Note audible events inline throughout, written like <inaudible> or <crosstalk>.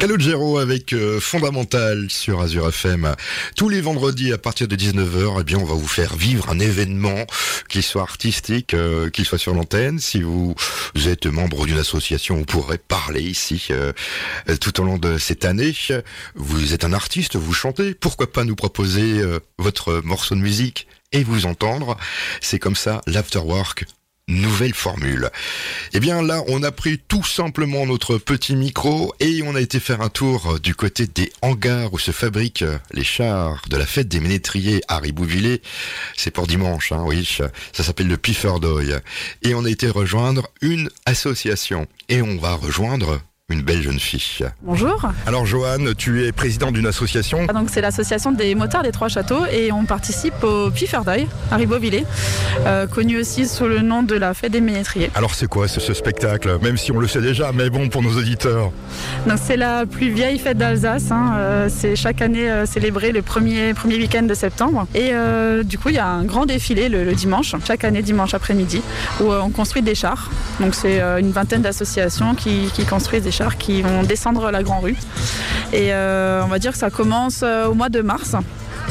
Calogero avec euh, Fondamental sur Azure FM. Tous les vendredis à partir de 19h, eh bien, on va vous faire vivre un événement, qu'il soit artistique, euh, qu'il soit sur l'antenne. Si vous, êtes membre d'une association, vous pourrez parler ici euh, tout au long de cette année. Vous êtes un artiste, vous chantez. Pourquoi pas nous proposer votre morceau de musique et vous entendre? C'est comme ça, l'afterwork nouvelle formule. Eh bien là, on a pris tout simplement notre petit micro et on a été faire un tour du côté des hangars où se fabriquent les chars de la fête des ménétriers à Ribouvillé. C'est pour dimanche, hein, oui. Ça s'appelle le Pifferdoy. Et on a été rejoindre une association. Et on va rejoindre une belle jeune fille. Bonjour. Alors Joanne, tu es présidente d'une association. Ah, donc c'est l'association des motards des Trois Châteaux et on participe au Pifferdoy à Ribeauvillé, euh, connu aussi sous le nom de la fête des ménétriers. Alors c'est quoi ce, spectacle? Même si on le sait déjà, mais bon pour nos auditeurs. Donc c'est la plus vieille fête d'Alsace. Hein. Euh, c'est chaque année euh, célébré le premier, premier week-end de septembre. Et du coup il y a un grand défilé le, dimanche, chaque année dimanche après-midi, où on construit des chars. Donc c'est une vingtaine d'associations qui, qui construisent des chars qui vont descendre la Grand Rue. Et euh, on va dire que ça commence euh, au mois de mars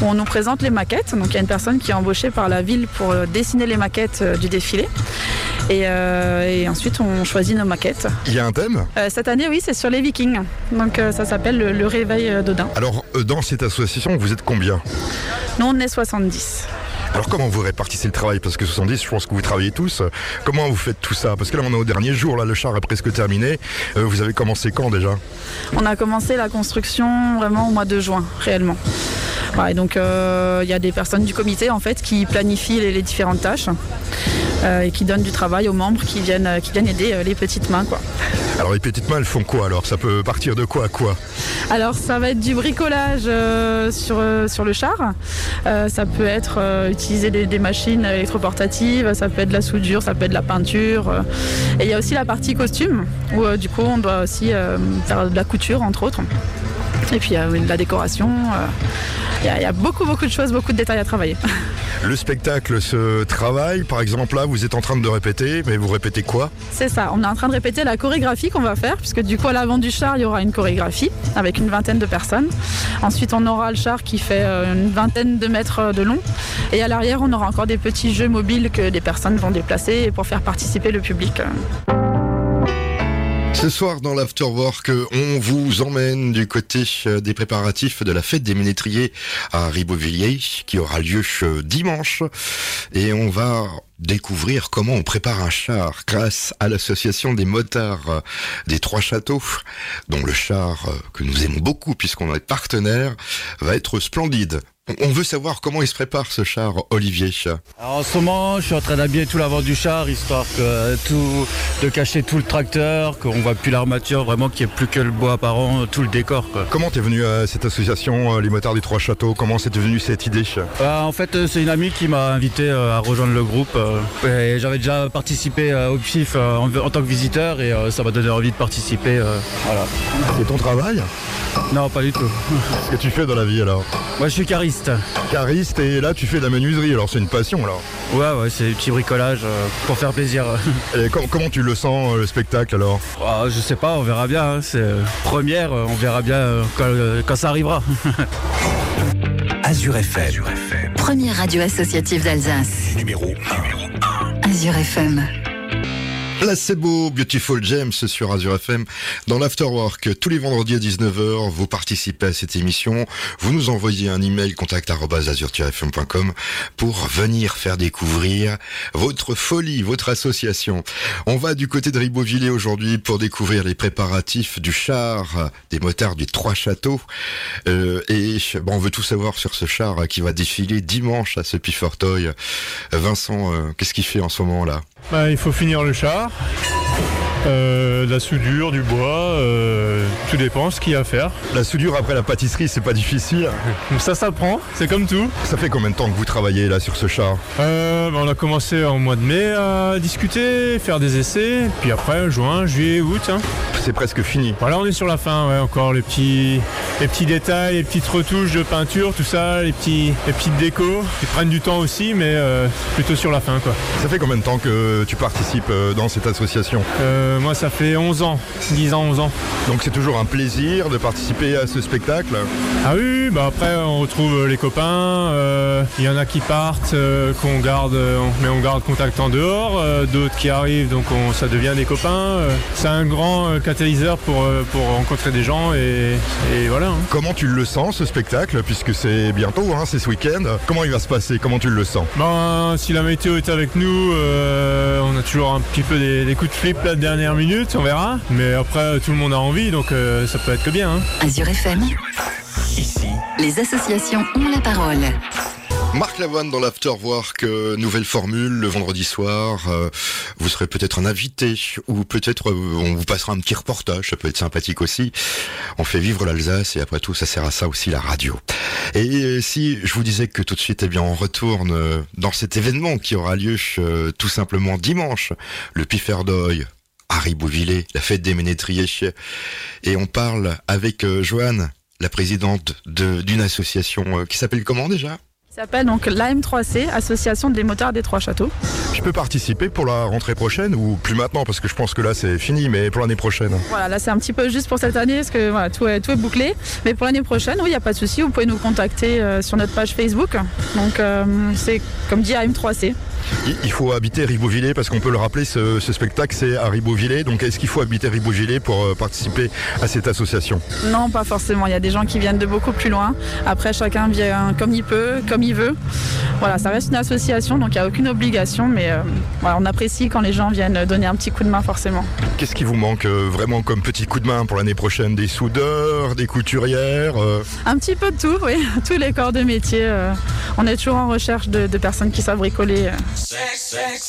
où on nous présente les maquettes. Donc il y a une personne qui est embauchée par la ville pour euh, dessiner les maquettes du défilé. Et, ensuite on choisit nos maquettes. Il y a un thème? Cette année oui c'est sur les vikings. Donc ça s'appelle le, réveil d'Odin. Alors dans cette association vous êtes combien? Nous on est 70. Alors comment vous répartissez le travail? Parce que 70, je pense que vous travaillez tous. Comment vous faites tout ça? Parce que là, on est au dernier jour, là, le char est presque terminé. Euh, vous avez commencé quand déjà? On a commencé la construction vraiment au mois de juin, réellement. et donc euh, il y a des personnes du comité en fait qui planifient les, différentes tâches euh, et qui donnent du travail aux membres qui viennent, qui viennent aider les petites mains. Alors les petites mains elles font quoi alors? Ça peut partir de quoi à quoi? Alors ça va être du bricolage sur, sur le char. ça peut être utiliser des, machines électroportatives, ça peut être de la soudure, ça peut être de la peinture. Euh. Et il y a aussi la partie costume, où euh, du coup on doit aussi euh, faire de la couture entre autres. Et puis il y a de la décoration. Il y, a beaucoup beaucoup de choses, beaucoup de détails à travailler. <laughs> Le spectacle se travaille, par exemple là vous êtes en train de répéter, mais vous répétez quoi? C'est ça, on est en train de répéter la chorégraphie qu'on va faire, puisque du coup à l'avant du char il y aura une chorégraphie avec une vingtaine de personnes. Ensuite on aura le char qui fait euh, une vingtaine de mètres de long. Et à l'arrière on aura encore des petits jeux mobiles que des personnes vont déplacer pour faire participer le public. Ce soir dans l'Afterwork, on vous emmène du côté euh, des préparatifs de la fête des ménétriers à Ribeauvillé qui aura lieu euh, dimanche et on va découvrir comment on prépare un char grâce à l'association des motards euh, des Trois Châteaux, dont le char que nous aimons beaucoup puisqu'on est partenaire va être splendide. On veut savoir comment il se prépare ce char, Olivier. en ce moment, je suis en train d'habiller tout l'avant du char, histoire que tout, de cacher tout le tracteur, qu'on voit plus l'armature, vraiment qu'il n'y ait plus que le bois apparent, tout le décor. Quoi. Comment t'es venu à cette association, euh, les motards des Trois Châteaux? Comment c'est devenu cette idée? Bah, En fait, euh, c'est une amie qui m'a invité euh, à rejoindre le groupe. J'avais déjà participé au PIF en, tant que visiteur et ça m'a donné envie de participer. Voilà. C'est ton travail? Non, pas du tout. Qu'est-ce que tu fais dans la vie alors? Moi, je suis cariste. Cariste. et là tu fais de la menuiserie, alors c'est une passion alors Ouais, ouais, c'est du petit bricolage euh, pour faire plaisir. <laughs> Et comment tu le sens euh, le spectacle alors? Ah, Je sais pas, on verra bien. Hein. C'est euh, première, on verra bien quand, ça arrivera. <laughs> Azure FM. Première radio associative d'Alsace. Numéro 1. Azure FM. Placebo Beautiful James sur Azure FM dans l'Afterwork. Tous les vendredis à 19h, vous participez à cette émission. Vous nous envoyez un email contact fmcom pour venir faire découvrir votre folie, votre association. On va du côté de Ribeauvillé aujourd'hui pour découvrir les préparatifs du char des motards du Trois Châteaux. Euh, et bon, on veut tout savoir sur ce char qui va défiler dimanche à ce Pifortoy. Vincent, euh, qu'est-ce qu'il fait en ce moment là bah, Il faut finir le char. Bonsoir. Euh, la soudure, du bois, euh, tout dépend ce qu'il y a à faire. La soudure après la pâtisserie, c'est pas difficile. <laughs> Ça s'apprend, c'est comme tout. Ça fait combien de temps que vous travaillez là sur ce char euh, bah, On a commencé en mois de mai à discuter, faire des essais, puis après juin, juillet, août. Hein. C'est presque fini. Voilà, on est sur la fin, ouais, encore les petits, les petits détails, les petites retouches de peinture, tout ça, les, petits, les petites décos qui prennent du temps aussi, mais plutôt sur la fin. Quoi. Ça fait combien de temps que tu participes dans cette association? Euh, moi, ça fait 11 ans, 10 ans, 11 ans. Donc c'est toujours un plaisir de participer à ce spectacle Ah oui, bah après on retrouve les copains, il y en a qui partent, qu'on garde, mais on garde contact en dehors, d'autres qui arrivent, donc ça devient des copains. c'est un grand catalyseur pour, pour rencontrer des gens et, voilà. Hein. Comment tu le sens ce spectacle, puisque c'est bientôt, hein, c'est ce week-end? Comment il va se passer? Comment tu le sens? Ben, si la météo est avec nous, on a toujours un petit peu des, coups de flip la dernière minute, on verra. Mais après, tout le monde a envie, donc euh, ça peut être que bien. Hein. Azure FM. Ici. Les associations ont la parole. Marc Lavoine dans l'Afterwork, euh, nouvelle formule le vendredi soir. Euh, vous serez peut-être un invité ou peut-être on vous passera un petit reportage, ça peut être sympathique aussi. On fait vivre l'Alsace et après tout ça sert à ça aussi la radio. Et si je vous disais que tout de suite eh bien on retourne dans cet événement qui aura lieu tout simplement dimanche, le Pifferdoy Harry Bouvillé, la fête des ménétriers. Et on parle avec euh, Joanne, la présidente d'une association euh, qui s'appelle comment déjà? Ça s'appelle donc l'AM3C, Association des motards des Trois Châteaux. Je peux participer pour la rentrée prochaine ou plus maintenant parce que je pense que là c'est fini, mais pour l'année prochaine? Voilà, là c'est un petit peu juste pour cette année parce que voilà, tout, est, tout est bouclé. Mais pour l'année prochaine, oui, il n'y a pas de souci, vous pouvez nous contacter euh, sur notre page Facebook. Donc c'est comme dit AM3C. Il faut habiter Ribeauvillé parce qu'on peut le rappeler, ce, spectacle c'est à Ribeauvillé. Donc est-ce qu'il faut habiter Ribeauvillé pour euh, participer à cette association? Non, pas forcément. Il y a des gens qui viennent de beaucoup plus loin. Après, chacun vient comme il peut, comme il veut. Voilà, ça reste une association, donc il n'y a aucune obligation, mais euh, on apprécie quand les gens viennent donner un petit coup de main forcément. Qu'est-ce qui vous manque euh, vraiment comme petit coup de main pour l'année prochaine? Des soudeurs, des couturières Un petit peu de tout, oui. <laughs> Tous les corps de métier. on est toujours en recherche de, de personnes qui savent bricoler. Sex, sex.